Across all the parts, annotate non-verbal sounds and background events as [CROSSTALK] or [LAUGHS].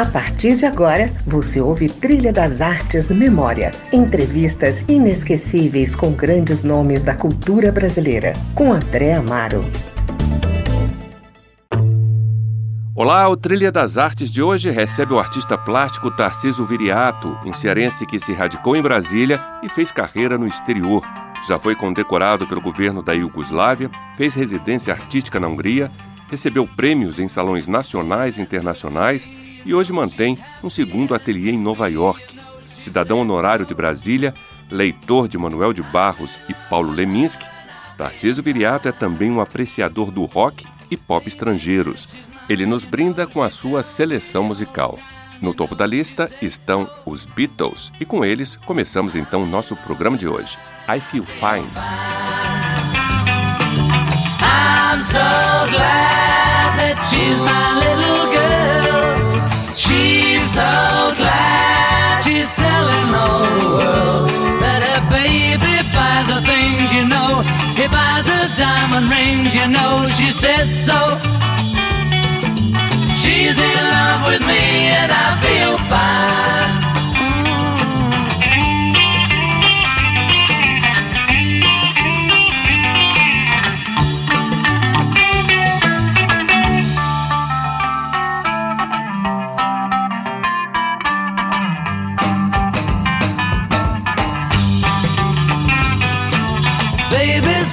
A partir de agora, você ouve Trilha das Artes Memória. Entrevistas inesquecíveis com grandes nomes da cultura brasileira. Com André Amaro. Olá, o Trilha das Artes de hoje recebe o artista plástico Tarciso Viriato, um cearense que se radicou em Brasília e fez carreira no exterior. Já foi condecorado pelo governo da Iugoslávia, fez residência artística na Hungria, recebeu prêmios em salões nacionais e internacionais e hoje mantém um segundo ateliê em Nova York. Cidadão honorário de Brasília, leitor de Manuel de Barros e Paulo Leminski, Tarcísio Viriato é também um apreciador do rock e pop estrangeiros. Ele nos brinda com a sua seleção musical. No topo da lista estão os Beatles e com eles começamos então o nosso programa de hoje. I Feel Fine. I'm so glad that she's my little girl. So glad she's telling the world that her baby buys the things you know. He buys the diamond rings, you know. She said so. She's in love with me and I feel fine.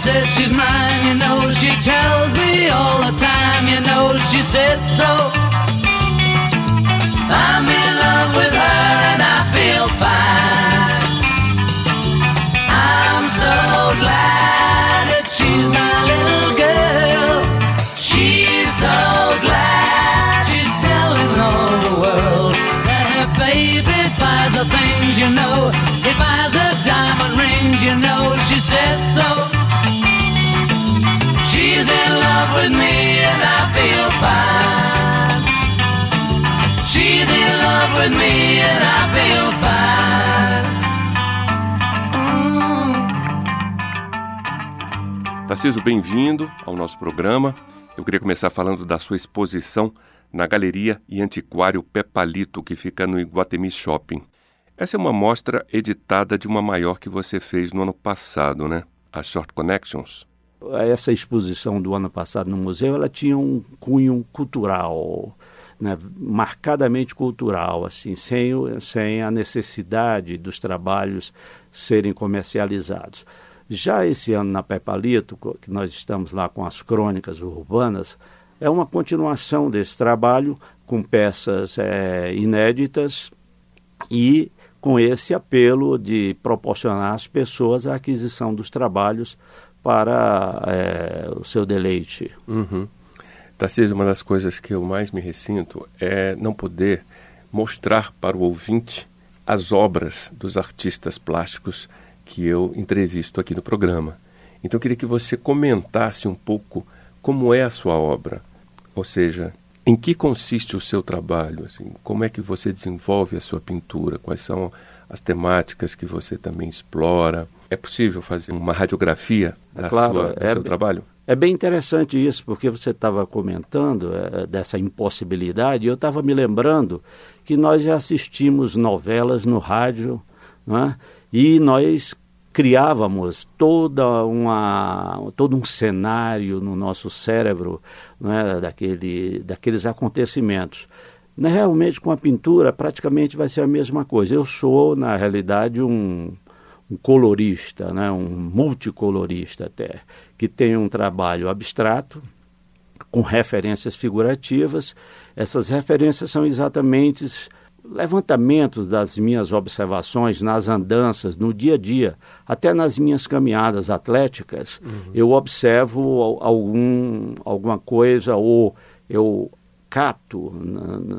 Says she's mine, you know she tells me all the time, you know she said so. I'm in love with her and I feel fine. I'm so glad that she's my little girl. She's so glad she's telling all the world that her baby buys the things, you know. He buys the diamond rings, you know she said so. With me and I feel fine. She's in love with me and I feel fine. Mm. Tarciso, bem-vindo ao nosso programa. Eu queria começar falando da sua exposição na Galeria e Antiquário Pepalito, que fica no Iguatemi Shopping. Essa é uma mostra editada de uma maior que você fez no ano passado, né? A Short Connections essa exposição do ano passado no museu ela tinha um cunho cultural, né, marcadamente cultural, assim, sem, sem a necessidade dos trabalhos serem comercializados. Já esse ano na Pepalito, que nós estamos lá com as crônicas urbanas, é uma continuação desse trabalho com peças é, inéditas e com esse apelo de proporcionar às pessoas a aquisição dos trabalhos para é, o seu deleite. Uhum. Tarcísio, uma das coisas que eu mais me ressinto é não poder mostrar para o ouvinte as obras dos artistas plásticos que eu entrevisto aqui no programa. Então eu queria que você comentasse um pouco como é a sua obra, ou seja, em que consiste o seu trabalho, assim, como é que você desenvolve a sua pintura, quais são as temáticas que você também explora. É possível fazer uma radiografia da claro, sua, do é, seu trabalho? É bem interessante isso, porque você estava comentando é, dessa impossibilidade, e eu estava me lembrando que nós já assistimos novelas no rádio, é? e nós criávamos toda uma, todo um cenário no nosso cérebro é? daquele, daqueles acontecimentos. Realmente, com a pintura, praticamente vai ser a mesma coisa. Eu sou, na realidade, um, um colorista, né? um multicolorista até, que tem um trabalho abstrato, com referências figurativas. Essas referências são exatamente levantamentos das minhas observações nas andanças, no dia a dia, até nas minhas caminhadas atléticas, uhum. eu observo algum, alguma coisa ou eu cato na, na,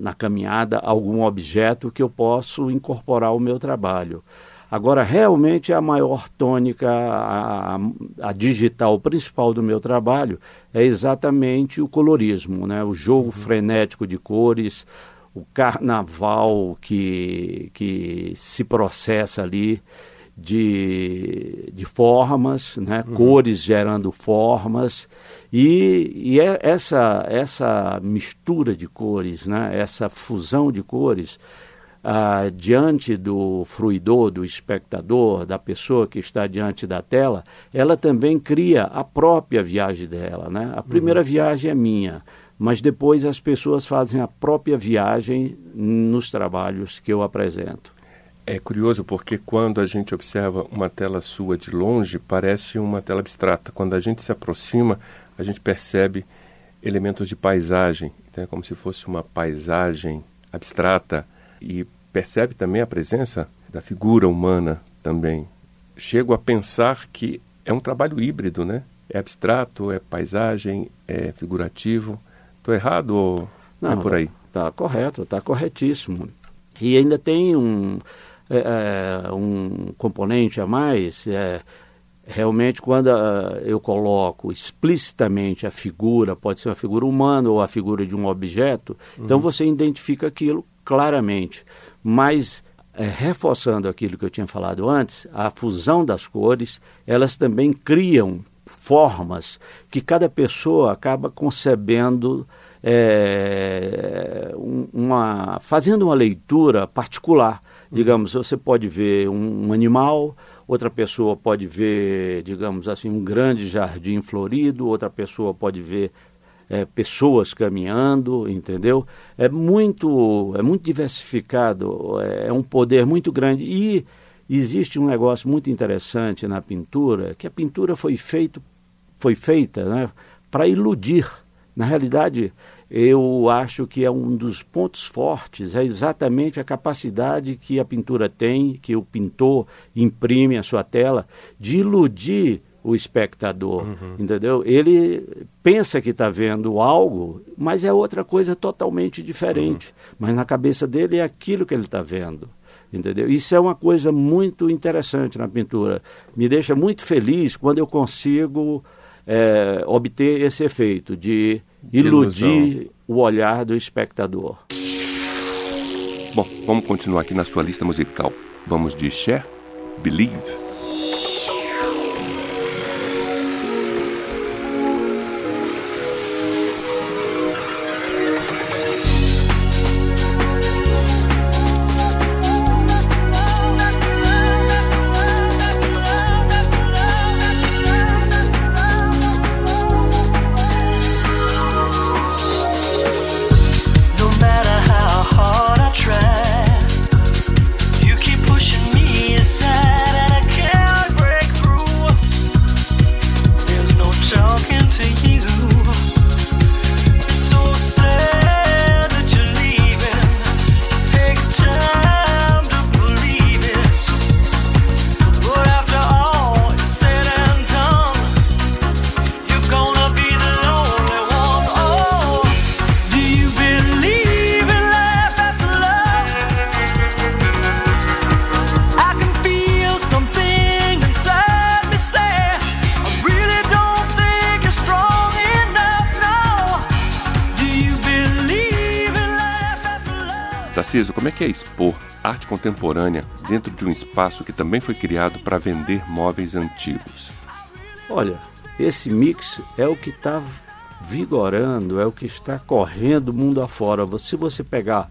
na, caminhada algum objeto que eu posso incorporar ao meu trabalho. Agora, realmente, a maior tônica, a, a, digital principal do meu trabalho é exatamente o colorismo, né? o jogo uhum. frenético de cores, o carnaval que, que se processa ali. de, de formas, né? Uhum. cores gerando formas, e, e é essa, essa mistura de cores, né? essa fusão de cores, ah, diante do fruidor, do espectador, da pessoa que está diante da tela, ela também cria a própria viagem dela. Né? A primeira uhum. viagem é minha, mas depois as pessoas fazem a própria viagem nos trabalhos que eu apresento. É curioso porque quando a gente observa uma tela sua de longe, parece uma tela abstrata. Quando a gente se aproxima, a gente percebe elementos de paisagem, então é como se fosse uma paisagem abstrata e percebe também a presença da figura humana também. Chego a pensar que é um trabalho híbrido, né? É abstrato, é paisagem, é figurativo. Estou errado ou Não, é por aí? Está correto, está corretíssimo. E ainda tem um, é, é, um componente a mais. É, realmente, quando uh, eu coloco explicitamente a figura, pode ser uma figura humana ou a figura de um objeto, então uhum. então você identifica aquilo claramente. Mas, é, reforçando aquilo que eu tinha falado antes, a fusão das cores, elas também criam formas que cada pessoa acaba concebendo é, uma, fazendo uma leitura particular. Digamos, você pode ver um, um animal, outra pessoa pode ver, digamos assim, um grande jardim florido, outra pessoa pode ver é, pessoas caminhando, entendeu? É muito, é muito diversificado, é, é um poder muito grande. E existe um negócio muito interessante na pintura, que a pintura foi, feito, foi feita né, para iludir. Na realidade, eu acho que é um dos pontos fortes, é exatamente a capacidade que a pintura tem, que o pintor imprime a sua tela, de iludir o espectador, uhum. entendeu? Ele pensa que está vendo algo, mas é outra coisa totalmente diferente. Uhum. Mas na cabeça dele é aquilo que ele está vendo, entendeu? Isso é uma coisa muito interessante na pintura. Me deixa muito feliz quando eu consigo é, obter esse efeito de iludir o olhar do espectador. Bom, vamos continuar aqui na sua lista musical. Vamos de Cher, Believe. Tarcísio, como é que é expor arte contemporânea dentro de um espaço que também foi criado para vender móveis antigos? Olha, esse mix é o que está vigorando, é o que está correndo mundo afora. Se você pegar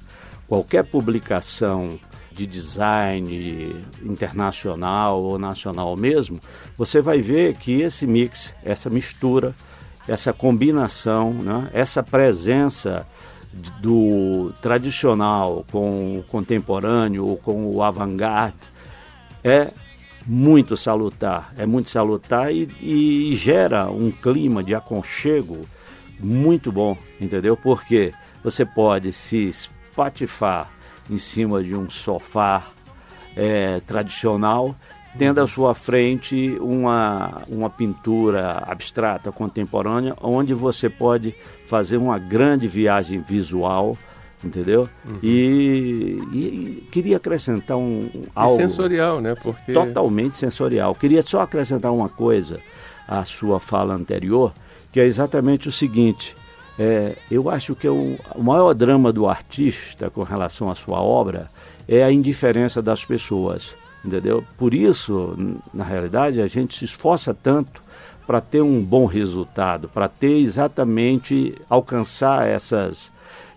qualquer publicação de design internacional ou nacional mesmo, você vai ver que esse mix, essa mistura, essa combinação, né, essa presença do tradicional com o contemporâneo ou com o avant-garde é muito salutar, é muito salutar e, e, gera um clima de aconchego muito bom, entendeu? Porque você pode se espatifar em cima de um sofá é, tradicional tendo à sua frente uma, uma pintura abstrata, contemporânea, onde você pode fazer uma grande viagem visual, entendeu? Uhum. E, e, queria acrescentar um, algo... sensorial, né? Porque... Totalmente sensorial. Queria só acrescentar uma coisa à sua fala anterior, que é exatamente o seguinte... É, eu acho que é o, o maior drama do artista com relação à sua obra é a indiferença das pessoas entendeu? Por isso, na realidade, a gente se esforça tanto para ter um bom resultado, para ter exatamente alcançar essas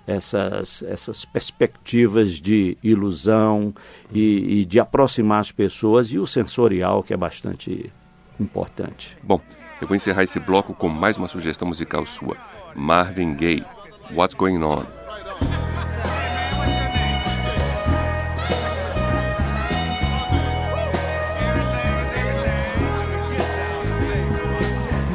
essas, essas perspectivas de ilusão e, e, de aproximar as pessoas e o sensorial que é bastante importante. Bom, eu vou encerrar esse bloco com mais uma sugestão musical sua, Marvin Gaye, What's Going On.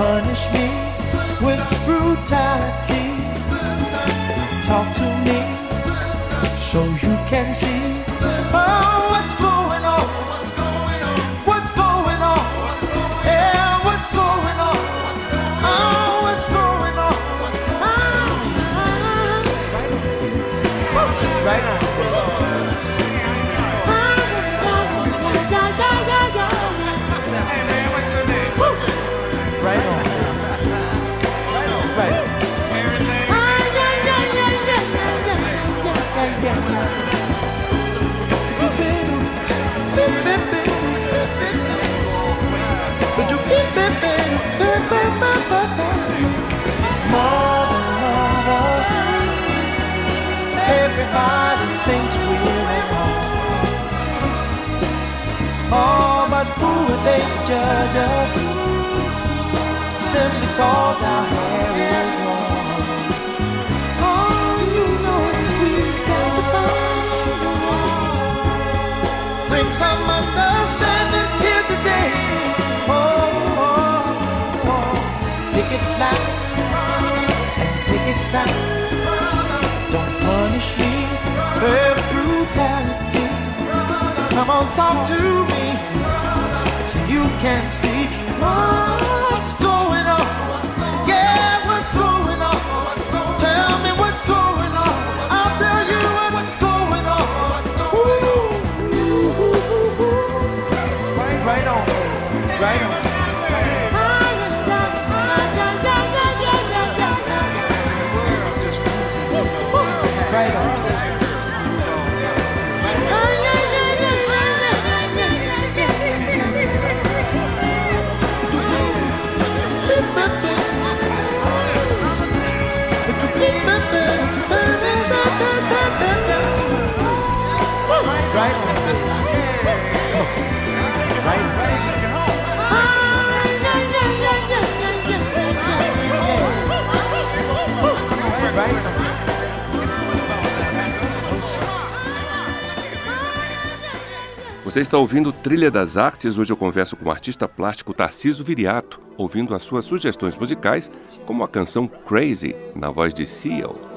Punish me with brutality. Talk to me so you can see oh, what's going on. Sound. Don't punish me with brutality. Come on, talk to me. You can see what's going on. Você está ouvindo Trilha das Artes. Hoje eu converso com o artista plástico Tarciso Viriato, ouvindo as suas sugestões musicais, como a canção Crazy, na voz de Seal.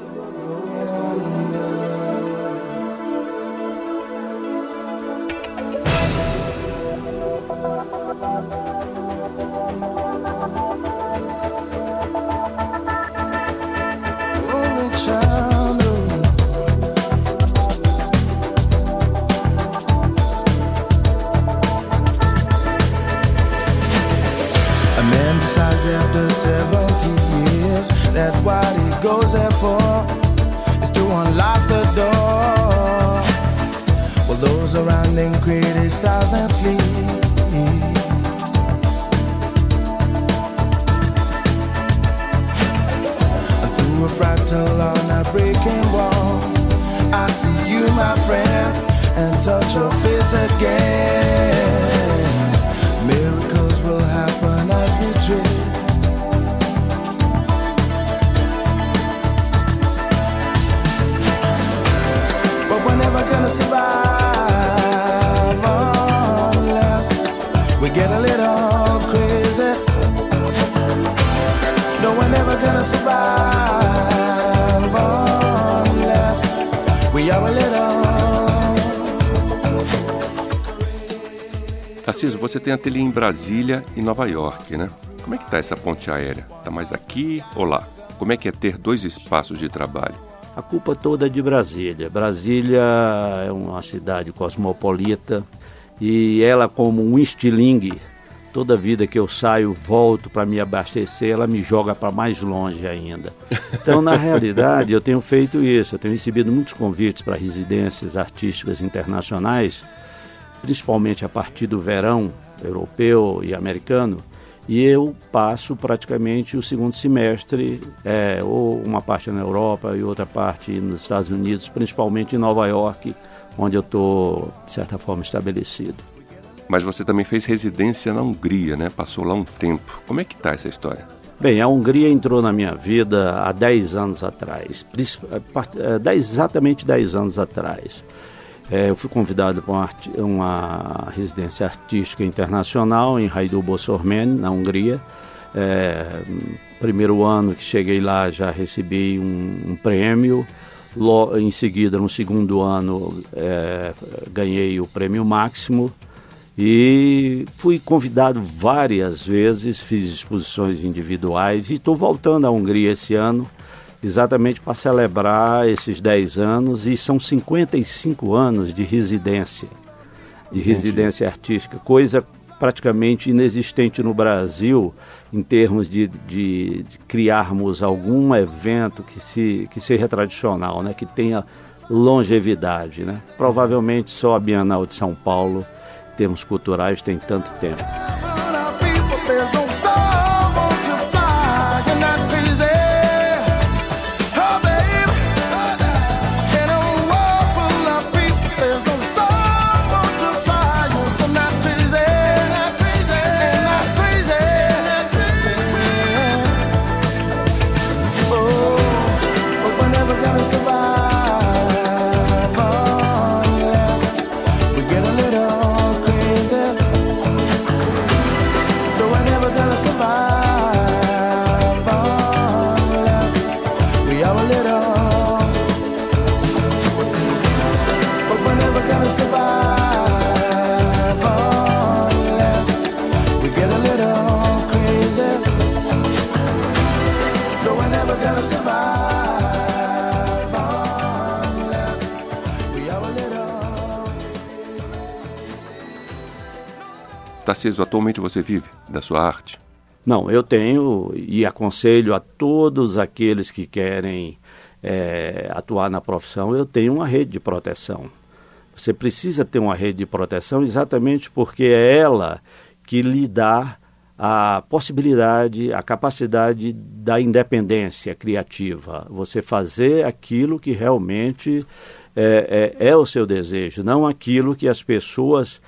Years that what he goes there for is to unlock the door. Well, those around him criticize and sleep. through a fractal on a breaking wall. I see you, my friend, and touch your face again. Tarcísio, você tem ateliê em Brasília e Nova York, né? Como é que tá essa ponte aérea? Tá mais aqui ou lá? Como é que é ter dois espaços de trabalho? A culpa toda é de Brasília. Brasília é uma cidade cosmopolita e ela, como um estilingue, toda vida que eu saio, volto para me abastecer, ela me joga para mais longe ainda. Então, na realidade, eu tenho feito isso. Eu tenho recebido muitos convites para residências artísticas internacionais, principalmente a partir do verão europeu e americano. E eu passo praticamente o segundo semestre, é, ou uma parte na Europa e outra parte nos Estados Unidos, principalmente em Nova York, onde eu estou, de certa forma, estabelecido. Mas você também fez residência na Hungria, né? Passou lá um tempo. Como é que tá essa história? Bem, a Hungria entrou na minha vida há 10 anos atrás, eh, eh, 10 exatamente 10 anos atrás. Eh, eu fui convidado para uma, uma residência artística internacional em Hajdú-Boszormen, na Hungria. Eh, primeiro ano que cheguei lá já recebi um, um prêmio. Lo- em seguida, no segundo ano, eh, ganhei o prêmio máximo. E fui convidado várias vezes, fiz exposições individuais e estou voltando à Hungria esse ano, exatamente para celebrar esses 10 anos e são 55 anos de residência, de residência artística, coisa praticamente inexistente no Brasil em termos de, de, de criarmos algum evento que, se, que seja tradicional, né, que tenha longevidade. Né? Provavelmente só a Bienal de São Paulo termos culturais tem tanto tempo. Survive are a. Tarcísio, atualmente você vive da sua arte? Não, eu tenho e aconselho a todos aqueles que querem eh, atuar na profissão, eu tenho uma rede de proteção. Você precisa ter uma rede de proteção exatamente porque é ela que lhe dá a possibilidade, a capacidade da independência criativa. Você fazer aquilo que realmente é, é, é o seu desejo, não aquilo que as pessoas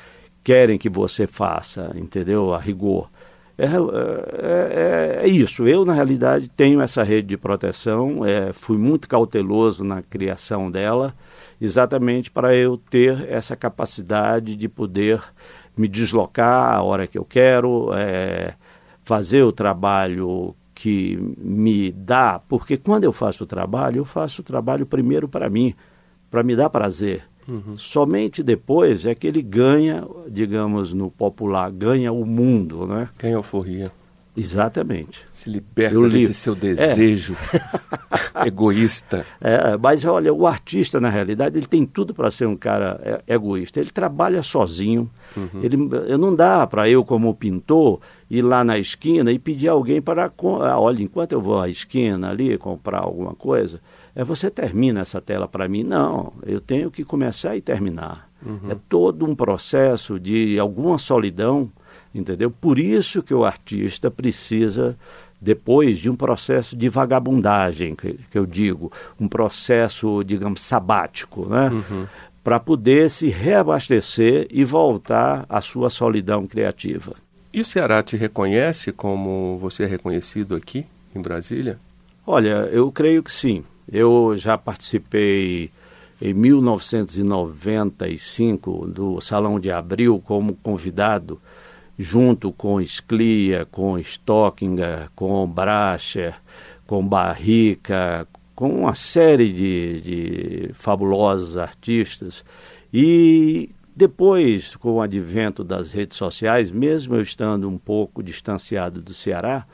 querem que você faça, entendeu? A rigor. É, é, é, isso. Eu, na realidade, tenho essa rede de proteção, é, fui muito cauteloso na criação dela, exatamente para eu ter essa capacidade de poder me deslocar a hora que eu quero, é, fazer o trabalho que me dá, porque quando eu faço o trabalho, eu faço o trabalho primeiro para mim, para me dar prazer. Uhum. Somente depois é que ele ganha, digamos, no popular, ganha o mundo, né? Ganha alforria. Exatamente. Se liberta desse seu desejo é. [LAUGHS] egoísta. É, mas olha, o artista, na realidade, ele tem tudo para ser um cara egoísta. Ele trabalha sozinho. Uhum. Ele, não dá para eu, como pintor, ir lá na esquina e pedir alguém para. Ah, olha, enquanto eu vou à esquina ali comprar alguma coisa, é você termina essa tela para mim. Não, eu tenho que começar e terminar. Uhum. É todo um processo de alguma solidão entendeu? Por isso que o artista precisa depois de um processo de vagabundagem, que, que eu digo, um processo, digamos, sabático, né? Uhum. para poder se reabastecer e voltar à sua solidão criativa. E o Ceará te reconhece como você é reconhecido aqui em Brasília? Olha, eu creio que sim. Eu já participei em 1995 do Salão de Abril como convidado, junto com Sclia, com Stockinger, com Bracher, com Barrica, com uma série de, de fabulosos artistas. E depois, com o advento das redes sociais, mesmo eu estando um pouco distanciado do Ceará,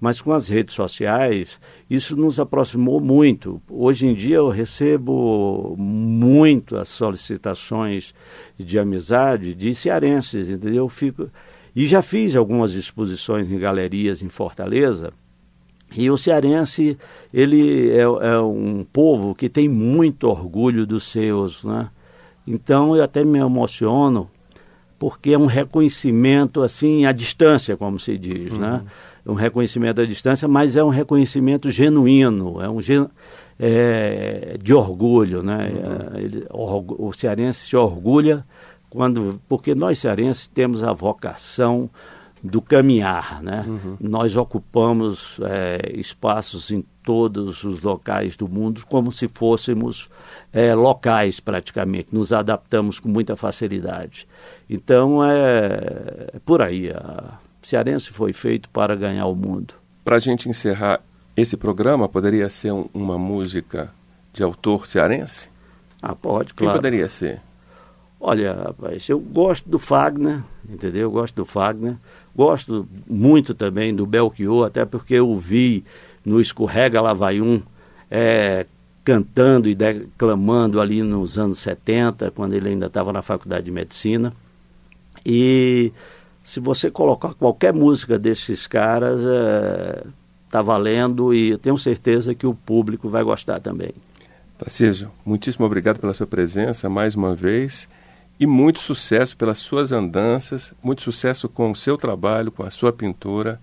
mas com as redes sociais, isso nos aproximou muito. Hoje em dia eu recebo muito as solicitações de amizade de cearenses, entendeu? Eu fico e já fiz algumas exposições em galerias em Fortaleza. E o cearense, ele é, é um povo que tem muito orgulho dos seus, né? Então eu até me emociono porque é um reconhecimento assim à distância, como se diz, né? uhum. né? Um reconhecimento à distância, mas é um reconhecimento genuíno, é um é, de orgulho, né? Uhum. Ele, o, o cearense se orgulha quando, porque nós cearenses temos a vocação do caminhar, né? Uhum. Nós ocupamos é, espaços em todos os locais do mundo como se fôssemos é, locais praticamente, nos adaptamos com muita facilidade. Então é, é por aí, a Cearense foi feito para ganhar o mundo. Para a gente encerrar esse programa, poderia ser um, uma música de autor cearense? Ah, pode, claro. Quem poderia ser? Olha, rapaz, eu gosto do Fagner, entendeu? Eu gosto do Fagner. Gosto muito também do Belchior, até porque eu vi no Escorrega Lavaium é, cantando e declamando ali nos anos 70, quando ele ainda estava na faculdade de medicina. E se você colocar qualquer música desses caras, está é, valendo e tenho certeza que o público vai gostar também. Tarcísio, muitíssimo obrigado pela sua presença mais uma vez e muito sucesso pelas suas andanças, muito sucesso com o seu trabalho, com a sua pintura.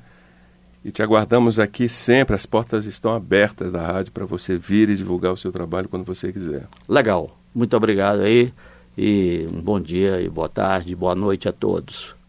E te aguardamos aqui sempre, as portas estão abertas da rádio para você vir e divulgar o seu trabalho quando você quiser. Legal, muito obrigado aí e um bom dia e boa tarde, boa noite a todos.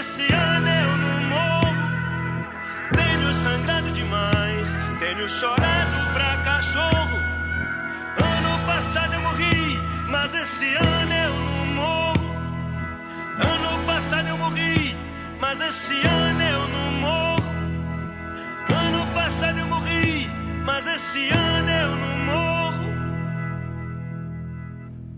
Esse ano eu não morro. Tenho sangrado demais, tenho chorado pra cachorro. Ano passado eu morri, mas esse ano eu não morro. Ano passado eu morri, mas esse ano eu não morro. Ano passado eu morri, mas esse ano eu não morro.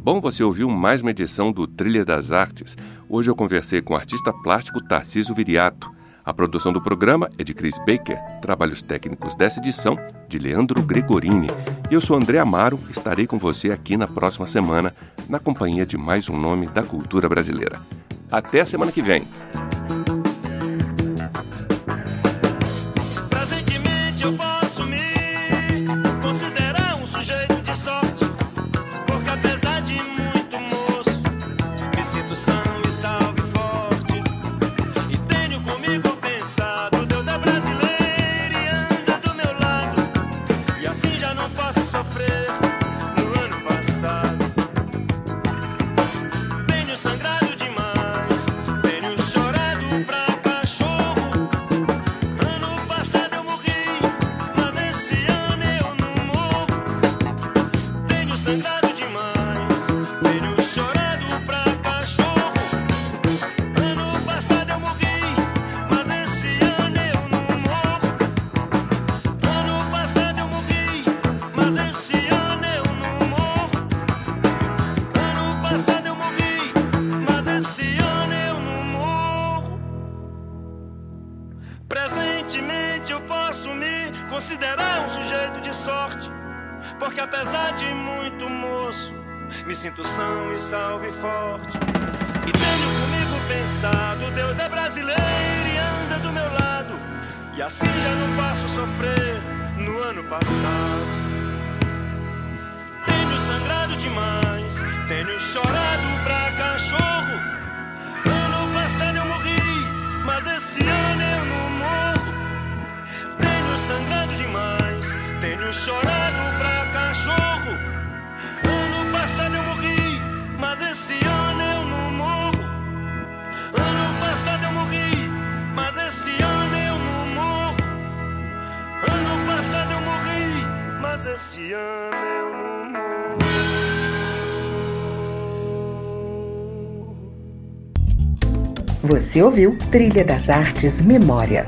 Bom, você ouviu mais uma edição do Trilha das Artes. Hoje eu conversei com o artista plástico Tarcísio Viriato. A produção do programa é de Chris Baker, trabalhos técnicos dessa edição de Leandro Gregorini. Eu sou André Amaro, estarei com você aqui na próxima semana, na companhia de mais um nome da cultura brasileira. Até a semana que vem. E assim já não passo sofrer no ano passado. Tenho sangrado demais, tenho chorado pra cachorro. Ano passado eu morri, mas esse ano eu não morro. Tenho sangrado demais, tenho chorado mas esse ano eu não morro. Você ouviu Trilha das Artes Memória.